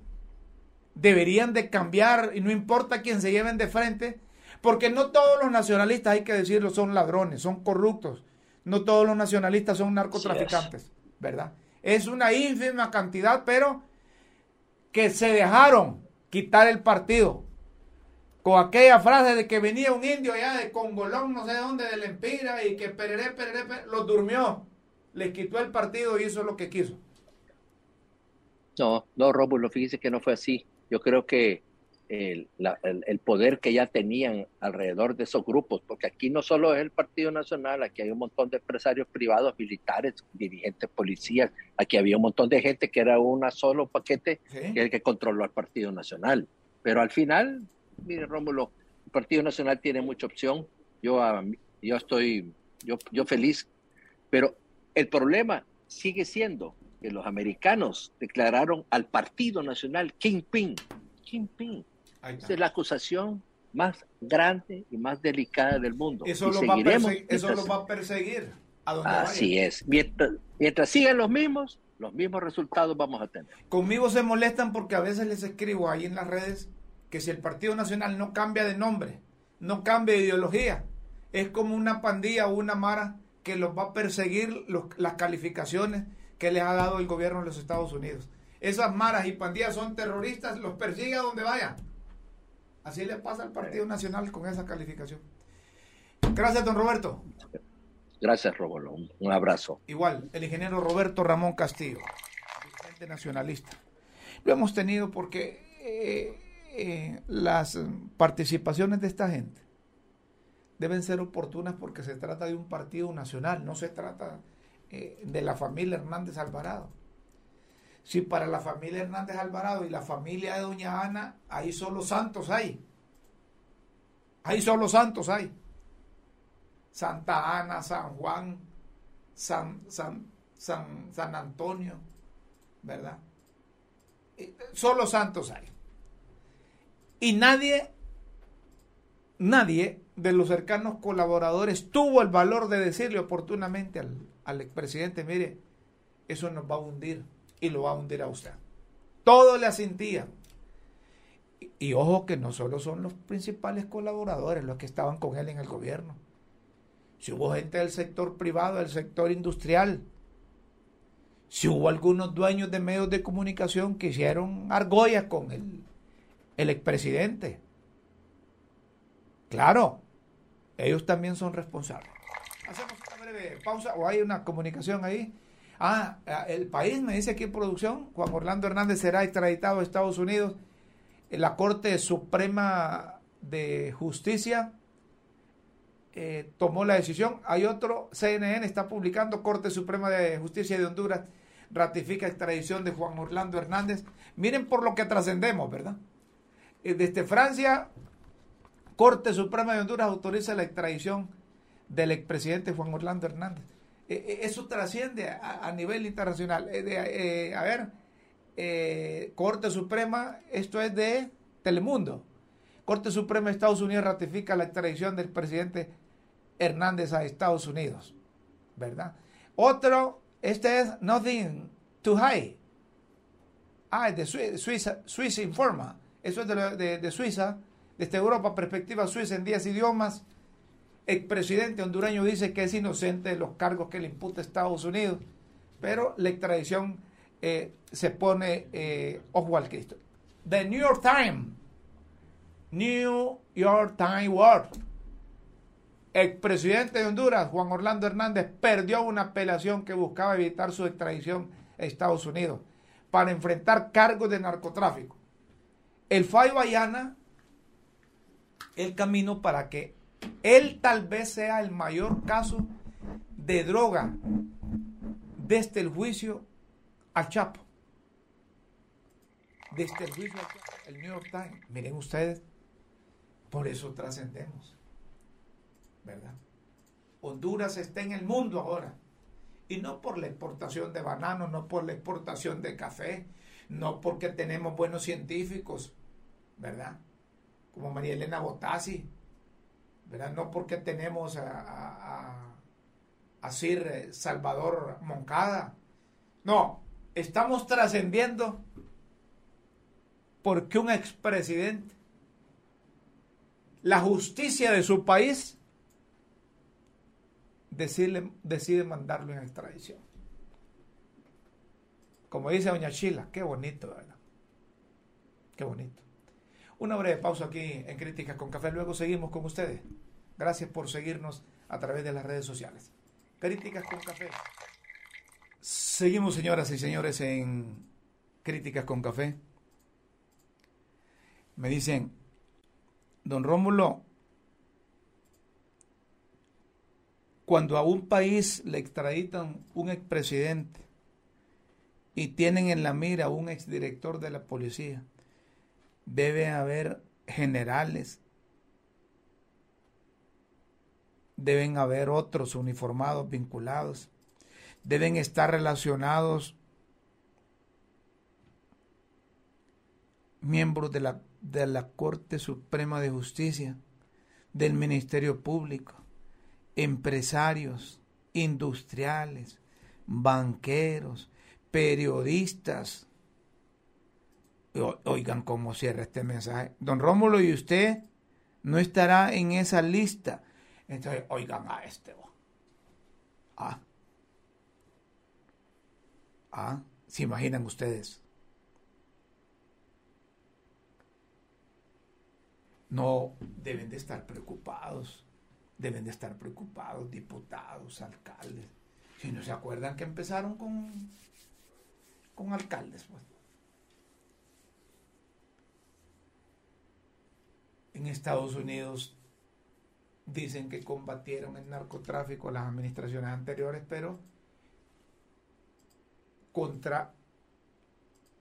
deberían de cambiar y no importa quién se lleven de frente, porque no todos los nacionalistas, hay que decirlo, son ladrones, son corruptos. No todos los nacionalistas son narcotraficantes, ¿verdad? Es una ínfima cantidad, pero que se dejaron quitar el partido con aquella frase de que venía un indio allá de Congolón, no sé dónde, de Lempira, y que pereré, pereré, pereré, los durmió les quitó el partido y hizo lo que quiso. No, no, Rómulo, fíjese que no fue así. Yo creo que el, poder que ya tenían alrededor de esos grupos, porque aquí no solo es el Partido Nacional, aquí hay un montón de empresarios privados, militares, dirigentes, policías, aquí había un montón de gente que era un solo paquete que el que controló al Partido Nacional. Pero al final, mire Rómulo, el Partido Nacional tiene mucha opción. Yo, yo estoy yo, yo feliz, pero el problema sigue siendo que los americanos declararon al Partido Nacional Kingpin. Kingpin. Esa es la acusación más grande y más delicada del mundo. Eso, lo, va a perseguir. A Así es. Mientras, mientras sigan los mismos, los mismos resultados vamos a tener. Conmigo se molestan porque a veces les escribo ahí en las redes que si el Partido Nacional no cambia de nombre, no cambia de ideología, es como una pandilla o una mara que los va a perseguir las calificaciones que les ha dado el gobierno de los Estados Unidos. Esas maras y pandillas son terroristas, los persigue a donde vayan. Así le pasa al Partido Nacional con esa calificación. Gracias, don Roberto. Gracias, Roberto. Un abrazo. Igual, el ingeniero Roberto Ramón Castillo, dirigente nacionalista. Lo hemos tenido porque eh, eh, las participaciones de esta gente deben ser oportunas porque se trata de un partido nacional, no se trata eh, de la familia Hernández Alvarado. Si para la familia Hernández Alvarado y la familia de Doña Ana, ahí solo santos hay. Ahí solo santos hay. Santa Ana, San Juan, San, San, San, San Antonio, ¿verdad? Eh, solo santos hay. Y nadie, nadie de los cercanos colaboradores tuvo el valor de decirle oportunamente al, al expresidente, mire, eso nos va a hundir y lo va a hundir a usted. Todo le asintía. Y, ojo que no solo son los principales colaboradores los que estaban con él en el gobierno. Si hubo gente del sector privado, del sector industrial, si hubo algunos dueños de medios de comunicación que hicieron argollas con el, el expresidente. Claro, ellos también son responsables. Hacemos breve pausa o hay una comunicación ahí. Ah, el país me dice aquí en producción, Juan Orlando Hernández será extraditado a Estados Unidos. La Corte Suprema de Justicia eh, tomó la decisión. Hay otro, CNN está publicando, Corte Suprema de Justicia de Honduras ratifica extradición de Juan Orlando Hernández. Miren por lo que trascendemos, ¿verdad? Eh, desde Francia Corte Suprema de Honduras autoriza la extradición del expresidente Juan Orlando Hernández. E, e, eso trasciende a, nivel internacional. Eh, eh, a ver, eh, Corte Suprema, esto es de Telemundo. Corte Suprema de Estados Unidos ratifica la extradición del presidente Hernández a Estados Unidos. ¿Verdad? Otro, este es Nothing to Hide. Ah, es de Suiza, Suiza Informa. Eso es de Suiza Desde Europa, perspectiva suiza en 10 idiomas. Expresidente hondureño dice que es inocente de los cargos que le imputa Estados Unidos, pero la extradición eh, se pone eh, ojo al Cristo. The New York Times, New York Times World, expresidente de Honduras, Juan Orlando Hernández, perdió una apelación que buscaba evitar su extradición a Estados Unidos para enfrentar cargos de narcotráfico. El fallo allana el camino para que él tal vez sea el mayor caso de droga desde el juicio al Chapo. Desde el juicio al Chapo, el New York Times. Miren ustedes, por eso trascendemos. ¿Verdad? Honduras está en el mundo ahora. Y no por la exportación de bananos, no por la exportación de café, no porque tenemos buenos científicos, ¿verdad? Como María Elena Botassi, ¿verdad? No porque tenemos a, a, Sir Salvador Moncada. No, estamos trascendiendo porque un expresidente, la justicia de su país, decide, decide mandarlo en extradición. Como dice doña Chila, qué bonito, ¿verdad? Qué bonito. Una breve pausa aquí en Críticas con Café, luego seguimos con ustedes. Gracias por seguirnos a través de las redes sociales. Críticas con Café. Seguimos, señoras y señores, en Críticas con Café. Me dicen, don Rómulo, cuando a un país le extraditan un expresidente y tienen en la mira a un exdirector de la policía, debe haber generales, deben haber otros uniformados vinculados, deben estar relacionados miembros de la, de la Corte Suprema de Justicia, del Ministerio Público, empresarios, industriales, banqueros, periodistas. Oigan cómo cierra este mensaje. Don Rómulo, ¿y usted no estará en esa lista? Entonces, oigan a este. Ah. Ah, ¿se imaginan ustedes? No deben de estar preocupados deben de estar preocupados, diputados, alcaldes. Si no se acuerdan que empezaron con, con alcaldes, pues. En Estados Unidos dicen que combatieron el narcotráfico las administraciones anteriores, pero contra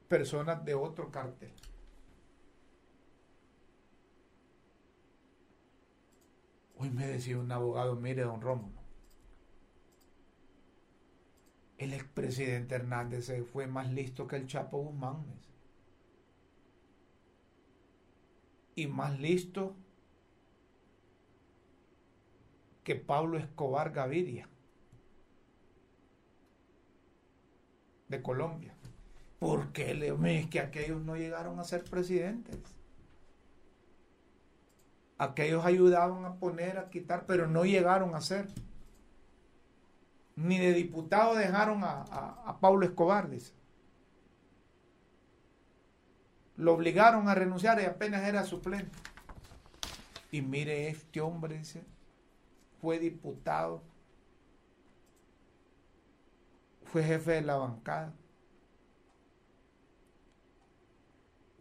personas de otro cártel. Hoy me decía un abogado, mire, don Rómulo, el expresidente Hernández fue más listo que el Chapo Guzmán. Y más listo que Pablo Escobar Gaviria de Colombia. Porque es que aquellos no llegaron a ser presidentes aquellos ayudaban a poner, a quitar, pero no llegaron a ser. Ni de diputado dejaron a, Pablo Escobar, dice. Lo obligaron a renunciar y apenas era suplente. Y mire, este hombre, dice, fue diputado, fue jefe de la bancada,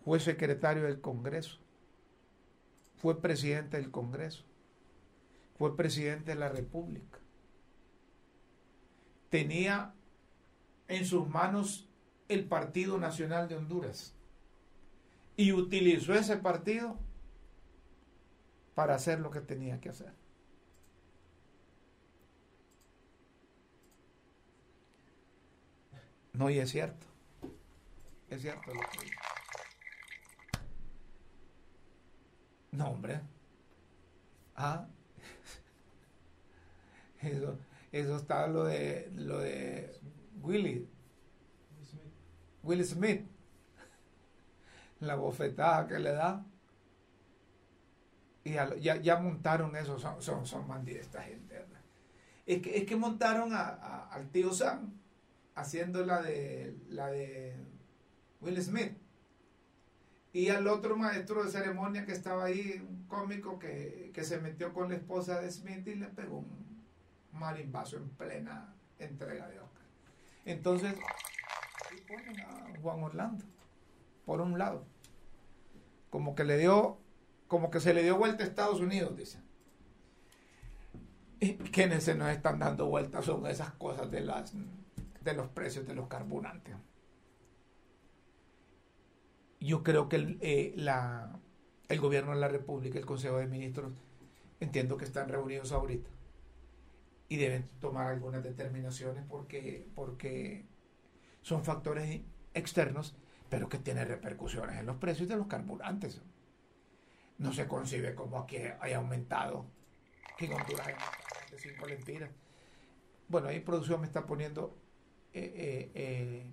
fue secretario del Congreso fue presidente del Congreso, fue presidente de la República. Tenía en sus manos el Partido Nacional de Honduras y utilizó ese partido para hacer lo que tenía que hacer. No, y es cierto. Es cierto lo que No, hombre. Ah. *laughs* Eso, eso está lo de lo de Willy. Will Smith. *laughs* La bofetada que le da. Y ya, ya, montaron eso, son, son, son esta gente. Es que, es que montaron a, al tío Sam haciendo la de, la de Will Smith. Y al otro maestro de ceremonia que estaba ahí, un cómico que, que se metió con la esposa de Smith y le pegó un marimbazo en plena entrega de Oscar. Entonces, ponen a Juan Orlando, por un lado. Como que le dio, como que se le dio vuelta a Estados Unidos, dicen. Quienes se nos están dando vueltas son esas cosas de, las, de los precios de los carburantes. Yo creo que el, eh, la, el gobierno de la República, el Consejo de Ministros, entiendo que están reunidos ahorita y deben tomar algunas determinaciones porque, porque son factores externos, pero que tienen repercusiones en los precios de los carburantes. No se concibe como aquí haya aumentado, que en Honduras de 5 lempiras. Bueno, ahí producción me está poniendo eh, eh, eh,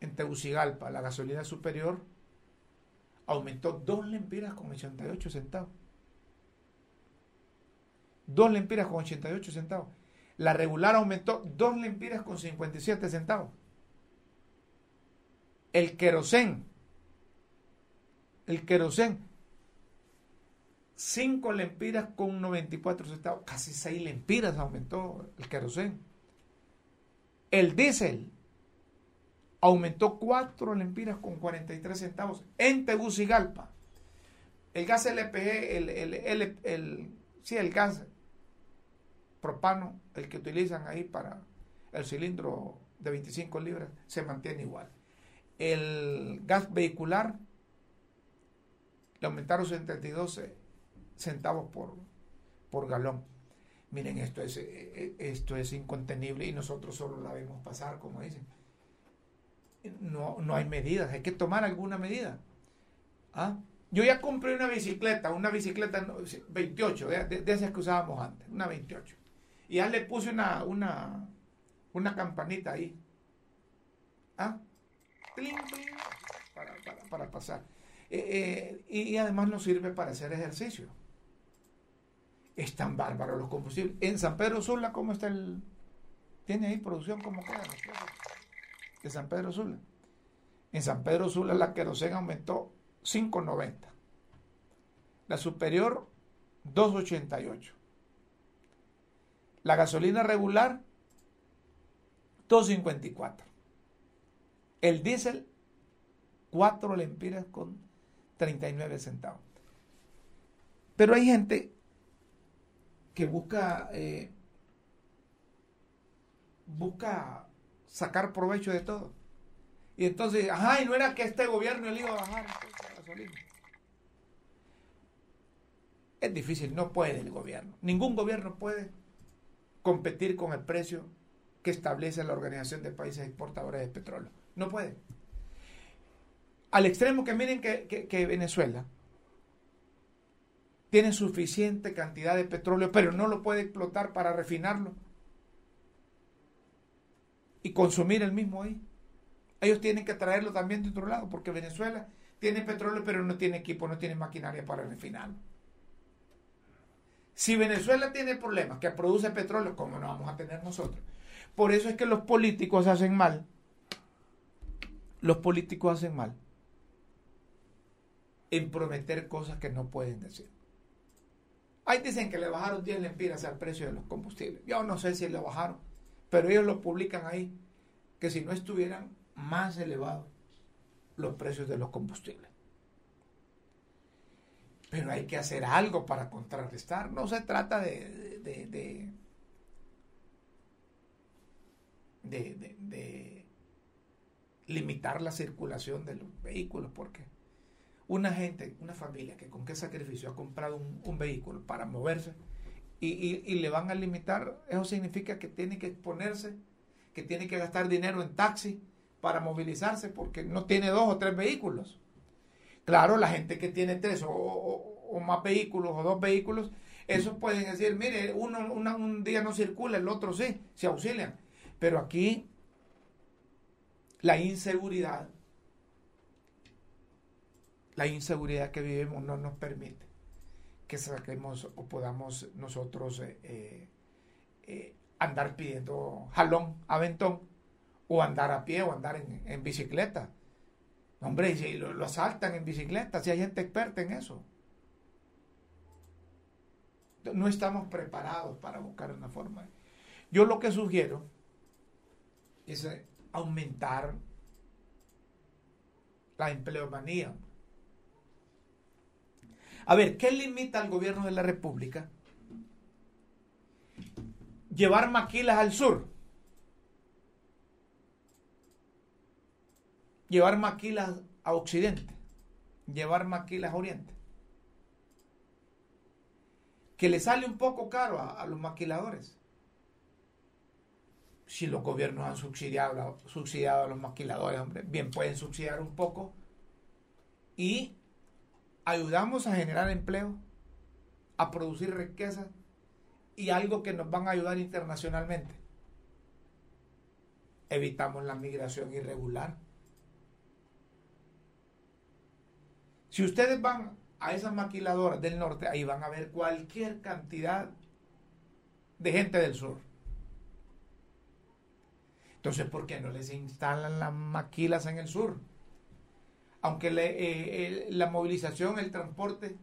en Tegucigalpa, la gasolina superior aumentó 2 lempiras con 88 centavos. 2 lempiras con 88 centavos. La regular aumentó 2 lempiras con 57 centavos. El querosén, el querosén, 5 lempiras con 94 centavos, casi 6 lempiras aumentó el querosén. El diésel aumentó 4 lempiras con 43 centavos en Tegucigalpa. El gas LPG, el, el, el, sí, el gas propano, el que utilizan ahí para el cilindro de 25 libras, se mantiene igual el gas vehicular le aumentaron 72 centavos por, por galón. Miren, esto es, eh, eh, esto es incontenible y nosotros solo la vemos pasar, como dicen. No, no hay medidas, hay que tomar alguna medida. ¿Ah? Yo ya compré una bicicleta, una bicicleta 28, de, esas que usábamos antes, una 28. Y ya le puse una, una, una campanita ahí. ¿Ah? para, pasar. Eh, eh, y además nos sirve para hacer ejercicio. Es tan bárbaro los combustibles. En San Pedro Sula, ¿cómo está el...? ¿Tiene ahí producción? ¿Cómo queda? De San Pedro Sula. En San Pedro Sula la querosena aumentó 5.90. La superior 2.88. La gasolina regular 2.54. El diésel, 4 lempiras con 39 centavos. Pero hay gente que busca, eh, busca sacar provecho de todo. Y entonces, ajá, y no era que este gobierno le iba a bajar la gasolina. Es difícil, no puede el gobierno. Ningún gobierno puede competir con el precio que establece la Organización de Países Exportadores de Petróleo. No puede. Al extremo que miren que, Venezuela tiene suficiente cantidad de petróleo, pero no lo puede explotar para refinarlo y consumir el mismo ahí. Ellos tienen que traerlo también de otro lado, porque Venezuela tiene petróleo, pero no tiene equipo, no tiene maquinaria para refinarlo. Si Venezuela tiene problemas que produce petróleo, ¿cómo no vamos a tener nosotros? Por eso es que los políticos hacen mal los políticos hacen mal en prometer cosas que no pueden decir. Ahí dicen que le bajaron 10 lempiras al precio de los combustibles. Yo no sé si le bajaron, pero ellos lo publican ahí, que si no estuvieran más elevados los precios de los combustibles. Pero hay que hacer algo para contrarrestar. No se trata de, de, de, de limitar la circulación de los vehículos, porque una gente, una familia que con qué sacrificio ha comprado un, vehículo para moverse y, le van a limitar, eso significa que tiene que exponerse, que tiene que gastar dinero en taxi para movilizarse porque no tiene dos o tres vehículos. Claro, la gente que tiene tres o, más vehículos o dos vehículos, esos pueden decir, mire, uno un día no circula, el otro sí, se auxilian. Pero aquí la inseguridad, la inseguridad que vivimos no nos permite que saquemos o podamos nosotros eh, eh, andar pidiendo jalón, aventón, o andar a pie o andar en, bicicleta. Hombre, si lo, lo, asaltan en bicicleta, si hay gente experta en eso. No estamos preparados para buscar una forma. Yo lo que sugiero es aumentar la empleomanía. A ver, ¿qué limita al gobierno de la República? Llevar maquilas al sur. Llevar maquilas a occidente. Llevar maquilas a oriente. Que le sale un poco caro a, los maquiladores si los gobiernos han subsidiado, subsidiado a los maquiladores, hombre, bien pueden subsidiar un poco y ayudamos a generar empleo, a producir riqueza y algo que nos van a ayudar internacionalmente. Evitamos la migración irregular. Si ustedes van a esas maquiladoras del norte, ahí van a ver cualquier cantidad de gente del sur entonces, ¿por qué no les instalan las maquilas en el sur? Aunque eh, la movilización, el transporte,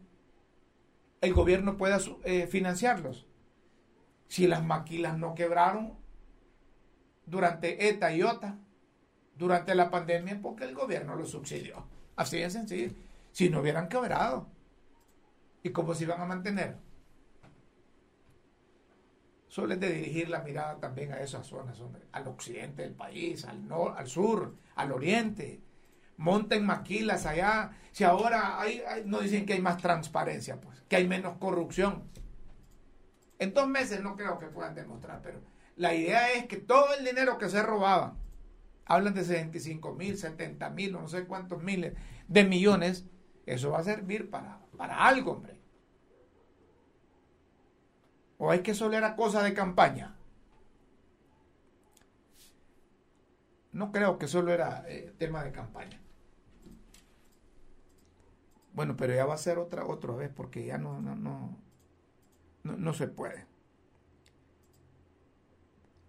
el gobierno pueda eh, financiarlos. Si las maquilas no quebraron durante ETA y OTA, durante la pandemia, porque el gobierno los subsidió. Así de sencillo. Si no hubieran quebrado. ¿Y cómo se iban a mantener? suelen de dirigir la mirada también a esas zonas, al occidente del país, al, norte, al sur, al oriente. Monten maquilas allá. Si ahora hay, no dicen que hay más transparencia, pues, que hay menos corrupción. En dos meses no creo que puedan demostrar, pero la idea es que todo el dinero que se robaba, hablan de 65 mil, 70 mil, no sé cuántos miles de millones, eso va a servir para, para algo, hombre. ¿O hay que solo era cosa de campaña? No creo que solo era eh, tema de campaña. Bueno, pero ya va a ser otra, otra vez porque ya no, no, no, no, no se puede.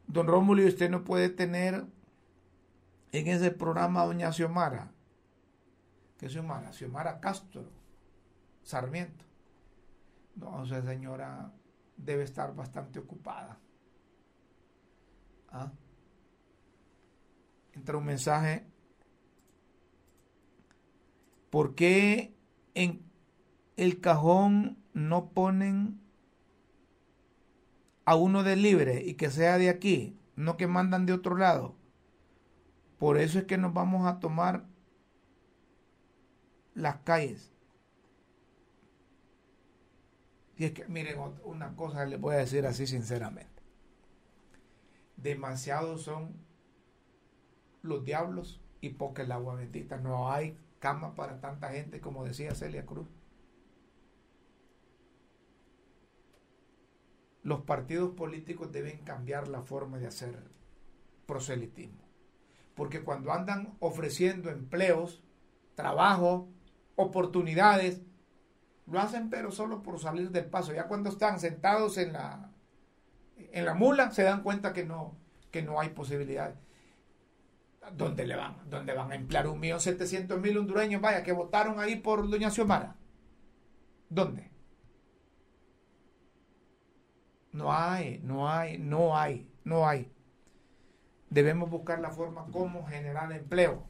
Don Rómulo, ¿y usted no puede tener en ese programa a doña Xiomara? ¿Qué Xiomara? Xiomara Castro, Sarmiento. No, o sea, señora, debe estar bastante ocupada. ¿Ah? Entra un mensaje. ¿Por qué en el cajón no ponen a uno de libre y que sea de aquí, no que mandan de otro lado? Por eso es que nos vamos a tomar las calles. Y es que, miren, una cosa les voy a decir así sinceramente. Demasiados son los diablos y poca el agua bendita. No hay cama para tanta gente, como decía Celia Cruz. Los partidos políticos deben cambiar la forma de hacer proselitismo. Porque cuando andan ofreciendo empleos, trabajo, oportunidades, lo hacen pero solo por salir del paso. Ya cuando están sentados en la, en la mula se dan cuenta que no, que no hay posibilidad. ¿Dónde le van? ¿Dónde van a emplear un millón setecientos mil hondureños? Vaya, que votaron ahí por Doña Xiomara. ¿Dónde? No hay, no hay, no hay, no hay. Debemos buscar la forma como generar empleo.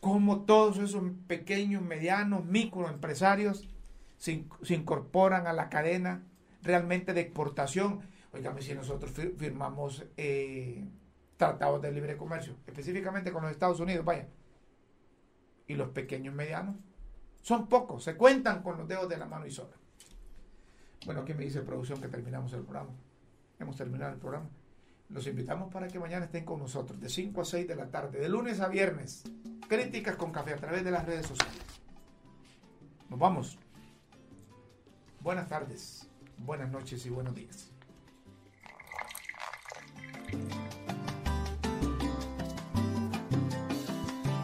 Cómo todos esos pequeños, medianos, microempresarios se, incorporan a la cadena realmente de exportación. Oígame, si nosotros firmamos eh, tratados de libre comercio, específicamente con los Estados Unidos, vaya, y los pequeños medianos, son pocos, se cuentan con los dedos de la mano y sobra. Bueno, aquí me dice producción que terminamos el programa. Hemos terminado el programa. Los invitamos para que mañana estén con nosotros de 5 a 6 de la tarde, de lunes a viernes. Críticas con café a través de las redes sociales. Nos vamos. Buenas tardes, buenas noches y buenos días.